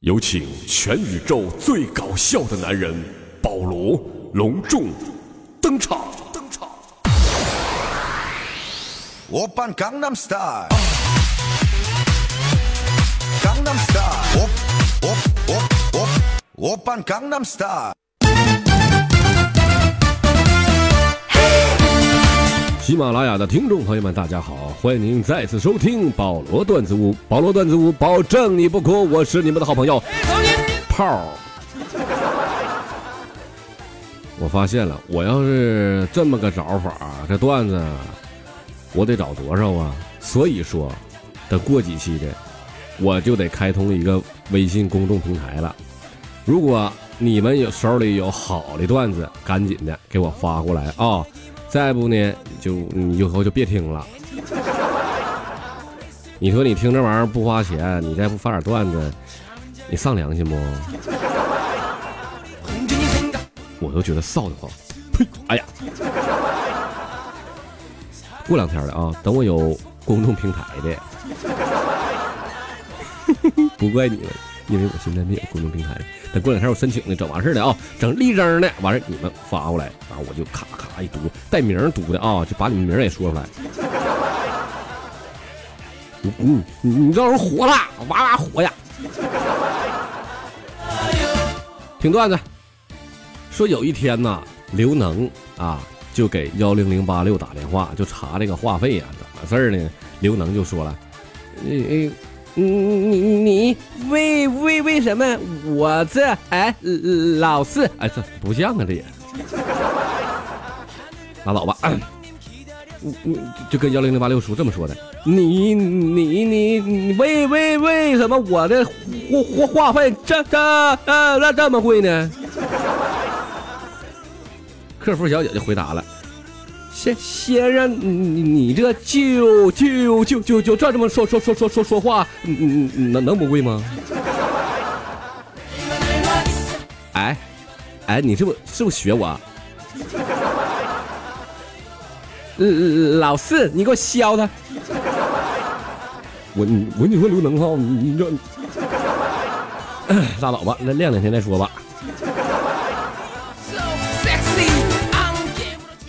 有请全宇宙最搞笑的男人保罗隆重登场。登场。我扮 Gangnam Style。Gangnam Style。我我我我我扮 Gangnam Style。喜马拉雅的听众朋友们，大家好，欢迎您再次收听保罗段子屋。保罗段子屋，保证你不哭，我是你们的好朋友炮。我发现了，我要是这么个找法，这段子我得找多少啊？所以说，等过几期的，我就得开通一个微信公众平台了。如果你们有手里有好的段子，赶紧的给我发过来啊！再不呢，就你以后就别听了。你说你听这玩意儿不花钱，你再不发点段子，你丧良心不？我都觉得臊得慌。呸！哎呀，过两天了啊，等我有公众平台的，不怪你们，因为我现在没有公众平台。等过两天我申请的，整完事儿的啊，整立正的，完事儿你们发过来，然后我就咔咔一读，带名读的啊，就把你们名也说出来。嗯，你你到时候火了，哇哇火呀！听段子，说有一天呐，刘能啊就给幺零零八六打电话，就查这个话费呀、怎么事儿呢？刘能就说了，呃呃。你你你为为为什么我这哎老是哎这不像啊这也，拉倒吧，嗯嗯就跟幺零零八六叔这么说的，你你你你为为为什么我的话话话费这这呃那这么贵呢？客服小姐就回答了。先先生，你你你这就就就就就这这么说说说说说说话，嗯嗯嗯能能不贵吗？哎哎，你是不是不是学我？啊老四，你给我削他！我我跟你说刘能哈，你你这 拉倒吧，那晾两天再说吧。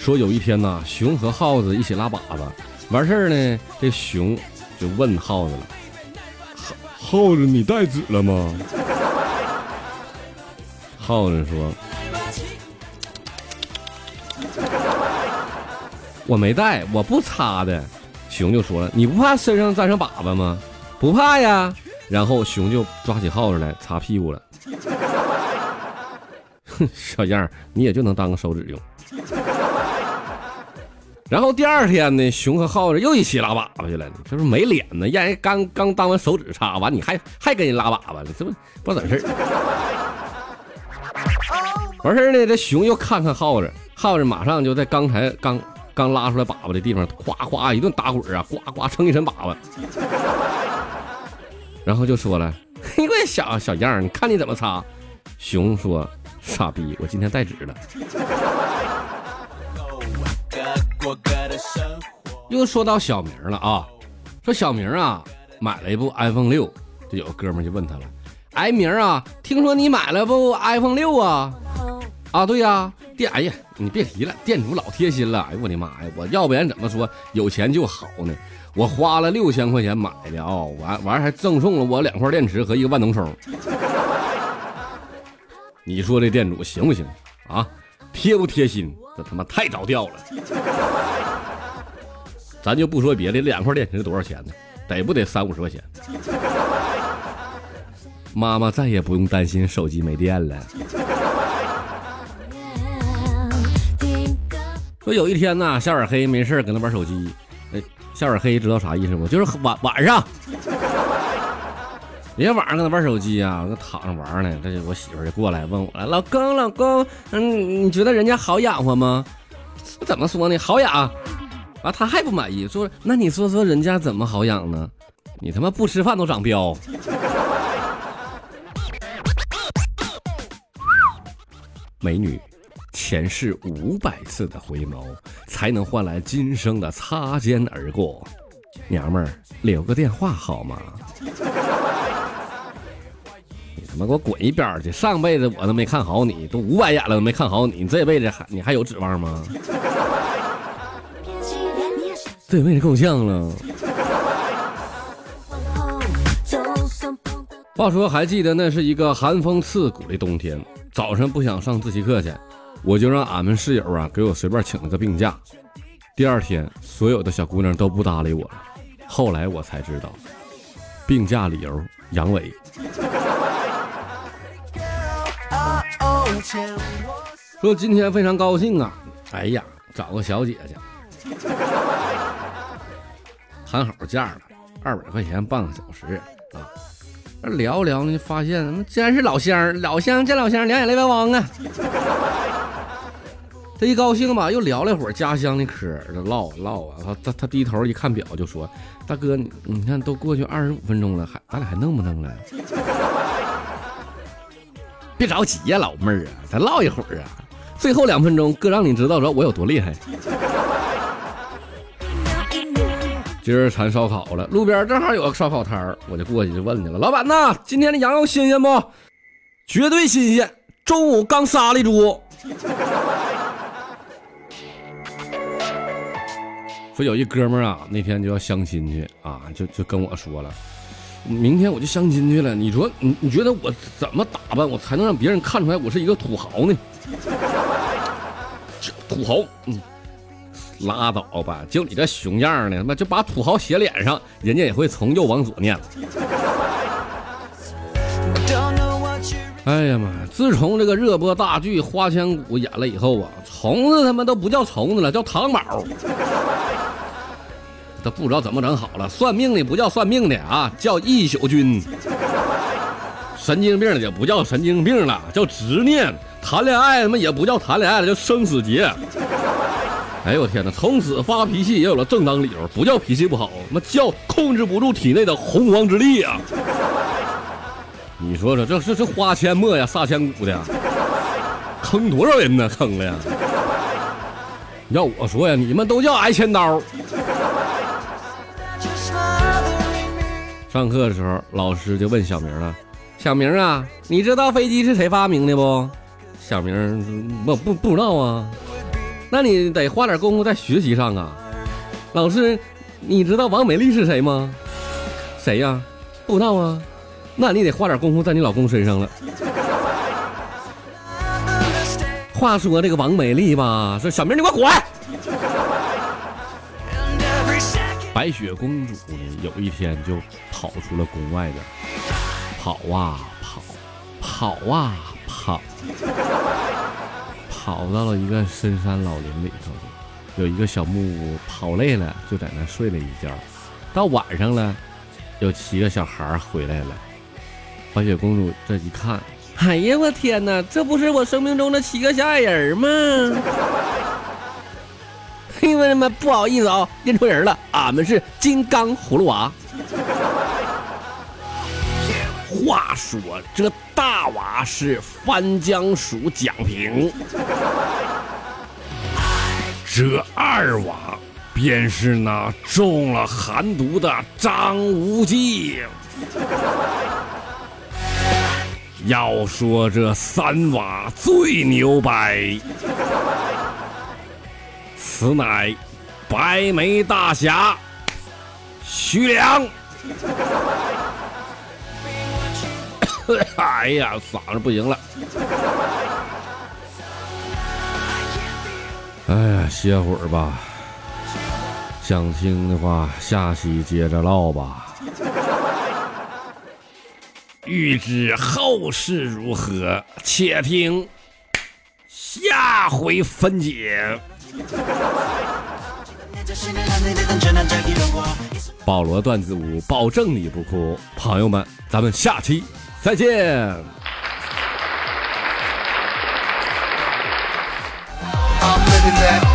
说有一天呐，熊和耗子一起拉粑粑，完事儿呢，这熊就问耗子了：“耗耗子，你带纸了吗？”耗子说：“我没带，我不擦的。”熊就说了：“你不怕身上沾上粑粑吗？”“不怕呀。”然后熊就抓起耗子来擦屁股了。哼，小样儿，你也就能当个手指用。然后第二天呢，熊和耗子又一起拉粑粑去了。这不没脸呢？让人刚刚当完手指擦完，你还还跟人拉粑粑了？这不 不知道怎事。完事呢，这熊又看看耗子，耗子马上就在刚才刚刚拉出来粑粑的地方，哗哗一顿打滚啊，呱呱蹭一身粑粑。然后就说了：“你个小小样，你看你怎么擦？”熊说：“傻逼，我今天带纸了。”又说到小明了啊，说小明啊买了一部 iPhone 六，就有个哥们就问他了，哎明啊，听说你买了部 iPhone 六啊？啊对呀、店哎呀你别提了，店主老贴心了，哎呦我的妈呀，我要不然怎么说有钱就好呢？我花了六千块钱买的啊、完完还赠送了我两块电池和一个万能充。你说这店主行不行啊？贴不贴心？这他妈太着调了。咱就不说别的，两块电池多少钱呢？得不得三五十块钱？妈妈再也不用担心手机没电了。说有一天呐，夏尔黑没事搁那玩手机。哎，小耳黑知道啥意思不？就是晚晚上，人家晚上搁那玩手机啊，那躺着玩呢。这我媳妇就过来问我了，老公老公，嗯，你觉得人家好养活吗？怎么说呢？好养。啊，他还不满意，说那你说说人家怎么好养呢？你他妈不吃饭都长膘。美女，前世五百次的回眸，才能换来今生的擦肩而过。娘们儿，留个电话好吗？他妈给我滚一边儿去！上辈子我都没看好你，都五百眼了都没看好你，你这辈子还你还有指望吗？这辈子够呛了。话说，还记得那是一个寒风刺骨的冬天，早晨不想上自习课去，我就让俺们室友啊给我随便请了个病假。第二天，所有的小姑娘都不搭理我了。后来我才知道，病假理由阳痿。说今天非常高兴啊！哎呀，找个小姐姐，谈好价了，二百块钱半个小时啊。那聊聊呢，发现他妈竟然是老乡，老乡见老乡，两眼泪汪汪啊！这一高兴吧，又聊了会儿家乡的嗑，这唠唠啊。他他他低头一看表，就说：“大哥，你你看都过去二十五分钟了，还咱俩还弄不弄了？”别着急呀，老妹儿啊，咱唠一会儿啊。最后两分钟，哥让你知道着我有多厉害。今儿馋烧烤了，路边正好有个烧烤摊儿，我就过去就问去了。老板呐，今天的羊肉新鲜不？绝对新鲜，中午刚杀的猪。说有一哥们儿啊，那天就要相亲去啊，就就跟我说了，明天我就相亲去了。你说你你觉得我怎么打扮，我才能让别人看出来我是一个土豪呢？土豪，嗯。拉倒吧，就你这熊样的，他妈就把土豪写脸上，人家也会从右往左念了。哎呀妈！自从这个热播大剧《花千骨》演了以后啊，虫子他妈都不叫虫子了，叫糖宝。都不知道怎么整好了，算命的不叫算命的啊，叫一宿君；神经病也不叫神经病了，叫执念；谈恋爱他妈也不叫谈恋爱了，叫生死劫。哎呦我天哪！从此发脾气也有了正当理由，不叫脾气不好，那叫控制不住体内的洪荒之力啊！你说说，这这这花千墨呀，杀千骨的，坑多少人呢？坑了呀！要我说呀，你们都叫挨千刀。上课的时候，老师就问小明了：“小明啊，你知道飞机是谁发明的不？”小明不不不知道啊。那你得花点功夫在学习上啊，老师，你知道王美丽是谁吗？谁呀？不知道啊。那你得花点功夫在你老公身上了。话说这个王美丽吧，说小明你给我滚！白雪公主呢，有一天就跑出了宫外边，跑啊跑，跑啊跑。跑到了一个深山老林里头，有一个小木屋，跑累了就在那睡了一觉。到晚上了，有七个小孩回来了。白雪公主这一看，哎呀，我天哪，这不是我生命中的七个小矮人吗？因为什么？不好意思啊，认错人了，俺们是金刚葫芦娃。话说这大娃是翻江鼠蒋平，这二娃便是那中了寒毒的张无忌。要说这三娃最牛掰，此乃白眉大侠徐良。哎呀，嗓子不行了。哎呀，歇会儿吧。想听的话，下期接着唠吧。欲知后事如何，且听下回分解。保罗段子舞，保证你不哭。朋友们，咱们下期。再见。I'm living that